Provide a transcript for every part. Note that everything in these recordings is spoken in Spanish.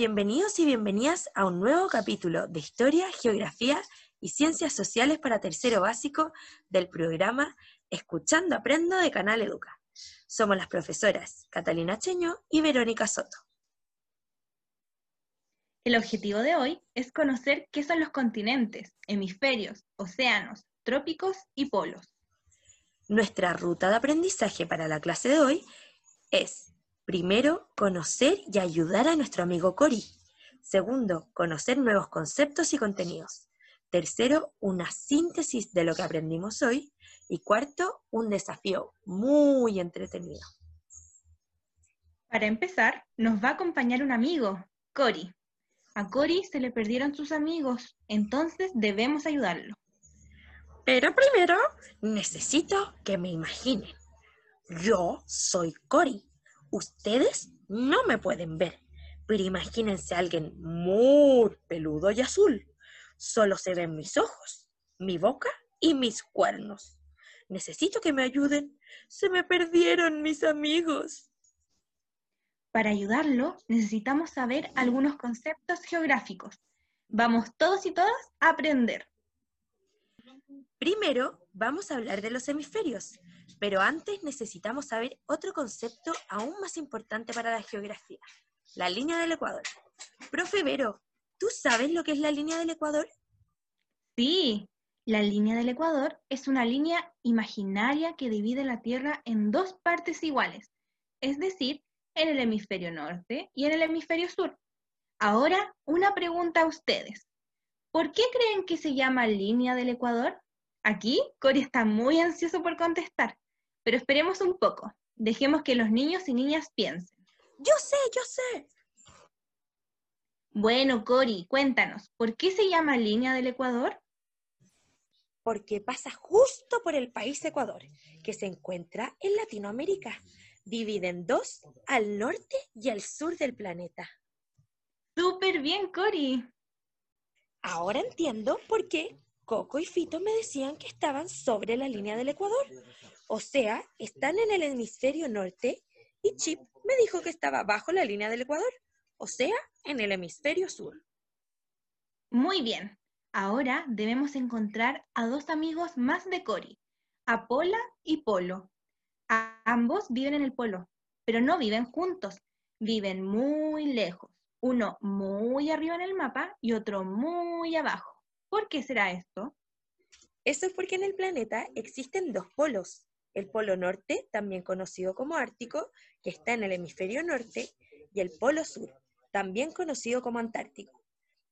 Bienvenidos y bienvenidas a un nuevo capítulo de Historia, Geografía y Ciencias Sociales para tercero básico del programa Escuchando Aprendo de Canal Educa. Somos las profesoras Catalina Cheño y Verónica Soto. El objetivo de hoy es conocer qué son los continentes, hemisferios, océanos, trópicos y polos. Nuestra ruta de aprendizaje para la clase de hoy es, primero, conocer y ayudar a nuestro amigo Cori. Segundo, conocer nuevos conceptos y contenidos. Tercero, una síntesis de lo que aprendimos hoy. Y cuarto, un desafío muy entretenido. Para empezar, nos va a acompañar un amigo, Cori. A Cori se le perdieron sus amigos, entonces debemos ayudarlo. Pero primero necesito que me imaginen. Yo soy Cori. Ustedes no me pueden ver, pero imagínense a alguien muy peludo y azul. Solo se ven mis ojos, mi boca y mis cuernos. Necesito que me ayuden. Se me perdieron mis amigos. Para ayudarlo, necesitamos saber algunos conceptos geográficos. Vamos todos y todas a aprender. Primero, vamos a hablar de los hemisferios, pero antes necesitamos saber otro concepto aún más importante para la geografía, la línea del Ecuador. Profe Vero, ¿tú sabes lo que es la línea del Ecuador? Sí, la línea del Ecuador es una línea imaginaria que divide la Tierra en dos partes iguales, es decir, en el hemisferio norte y en el hemisferio sur. Ahora, una pregunta a ustedes. ¿Por qué creen que se llama línea del Ecuador? Aquí, Cori está muy ansioso por contestar, pero esperemos un poco. Dejemos que los niños y niñas piensen. Yo sé, yo sé. Bueno, Cori, cuéntanos, ¿por qué se llama línea del Ecuador? Porque pasa justo por el país Ecuador, que se encuentra en Latinoamérica. Divide en dos al norte y al sur del planeta. Súper bien, Cori. Ahora entiendo por qué Coco y Fito me decían que estaban sobre la línea del Ecuador. O sea, están en el hemisferio norte y Chip me dijo que estaba bajo la línea del Ecuador. O sea, en el hemisferio sur. Muy bien. Ahora debemos encontrar a dos amigos más de Cori, Apola y Polo. A ambos viven en el polo, pero no viven juntos, viven muy lejos, uno muy arriba en el mapa y otro muy abajo. ¿Por qué será esto? Eso es porque en el planeta existen dos polos. El polo norte, también conocido como Ártico, que está en el hemisferio norte, y el polo sur, también conocido como Antártico,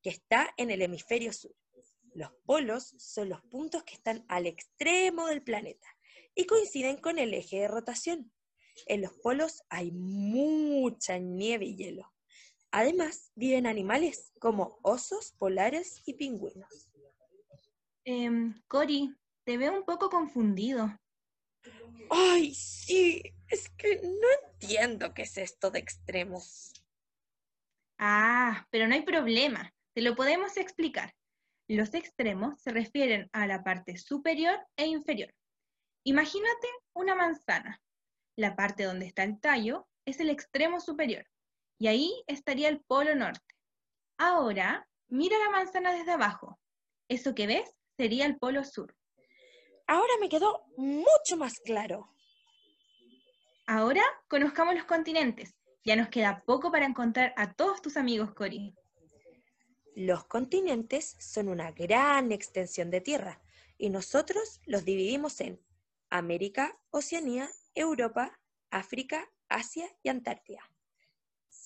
que está en el hemisferio sur. Los polos son los puntos que están al extremo del planeta y coinciden con el eje de rotación. En los polos hay mucha nieve y hielo. Además, viven animales como osos polares y pingüinos. Em, Cori, te veo un poco confundido. Ay, sí, es que no entiendo qué es esto de extremos. Ah, pero no hay problema, te lo podemos explicar. Los extremos se refieren a la parte superior e inferior. Imagínate una manzana. La parte donde está el tallo es el extremo superior y ahí estaría el polo norte. Ahora, mira la manzana desde abajo. Eso que ves sería el polo sur. Ahora me quedó mucho más claro. Ahora conozcamos los continentes. Ya nos queda poco para encontrar a todos tus amigos, Cori. Los continentes son una gran extensión de tierra y nosotros los dividimos en América, Oceanía, Europa, África, Asia y Antártida.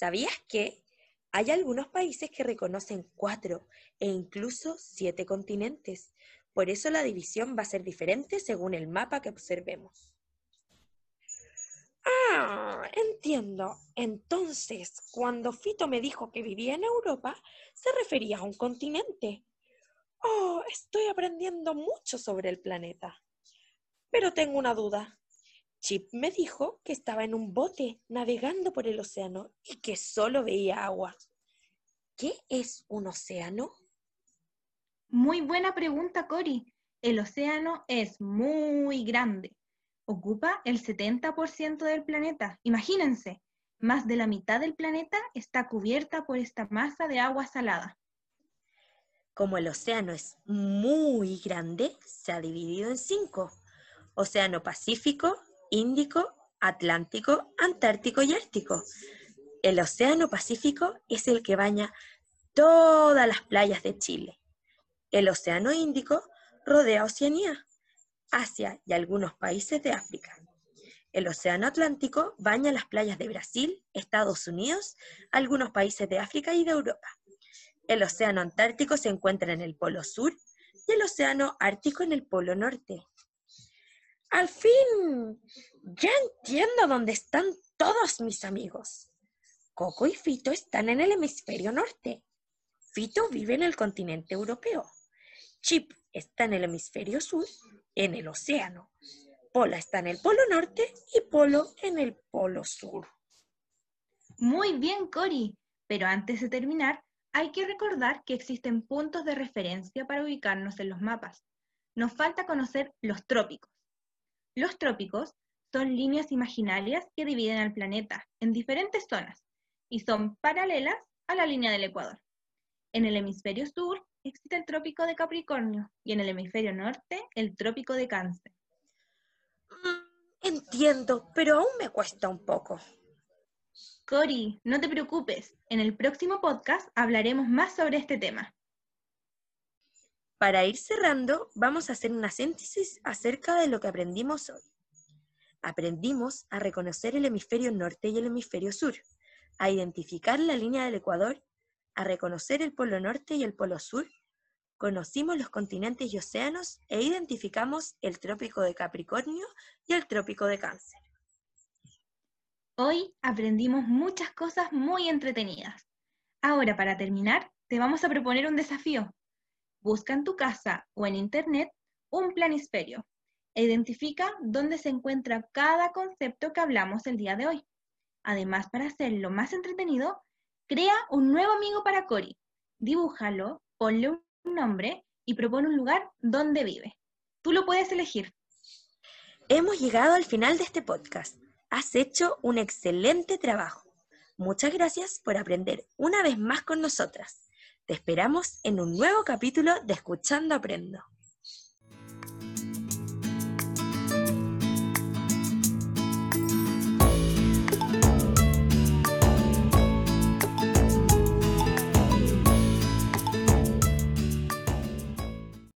¿Sabías que hay algunos países que reconocen cuatro e incluso siete continentes? Por eso la división va a ser diferente según el mapa que observemos. Ah, entiendo. Entonces, cuando Fito me dijo que vivía en Europa, se refería a un continente. Oh, estoy aprendiendo mucho sobre el planeta. Pero tengo una duda. Chip me dijo que estaba en un bote navegando por el océano y que solo veía agua. ¿Qué es un océano? Muy buena pregunta, Cori. El océano es muy grande. Ocupa el 70% del planeta. Imagínense, más de la mitad del planeta está cubierta por esta masa de agua salada. Como el océano es muy grande, se ha dividido en cinco. Océano Pacífico, Índico, Atlántico, Antártico y Ártico. El Océano Pacífico es el que baña todas las playas de Chile. El Océano Índico rodea Oceanía, Asia y algunos países de África. El Océano Atlántico baña las playas de Brasil, Estados Unidos, algunos países de África y de Europa. El Océano Antártico se encuentra en el Polo Sur y el Océano Ártico en el Polo Norte. Al fin, ya entiendo dónde están todos mis amigos. Coco y Fito están en el hemisferio norte. Fito vive en el continente europeo. Chip está en el hemisferio sur, en el océano. Pola está en el polo norte y Polo en el polo sur. Muy bien, Cori. Pero antes de terminar, hay que recordar que existen puntos de referencia para ubicarnos en los mapas. Nos falta conocer los trópicos. Los trópicos son líneas imaginarias que dividen al planeta en diferentes zonas y son paralelas a la línea del Ecuador. En el hemisferio sur existe el trópico de Capricornio y en el hemisferio norte el trópico de Cáncer. Entiendo, pero aún me cuesta un poco. Cori, no te preocupes. En el próximo podcast hablaremos más sobre este tema. Para ir cerrando, vamos a hacer una síntesis acerca de lo que aprendimos hoy. Aprendimos a reconocer el hemisferio norte y el hemisferio sur, a identificar la línea del Ecuador, a reconocer el polo norte y el polo sur conocimos los continentes y océanos e identificamos el trópico de Capricornio y el trópico de Cáncer. Hoy aprendimos muchas cosas muy entretenidas. Ahora, para terminar, te vamos a proponer un desafío. Busca en tu casa o en internet un planisferio e identifica dónde se encuentra cada concepto que hablamos el día de hoy. Además, para hacerlo más entretenido, crea un nuevo amigo para Cori. Dibújalo, ponle un nombre y propone un lugar donde vive. Tú lo puedes elegir. Hemos llegado al final de este podcast. Has hecho un excelente trabajo. Muchas gracias por aprender una vez más con nosotras. Te esperamos en un nuevo capítulo de Escuchando Aprendo.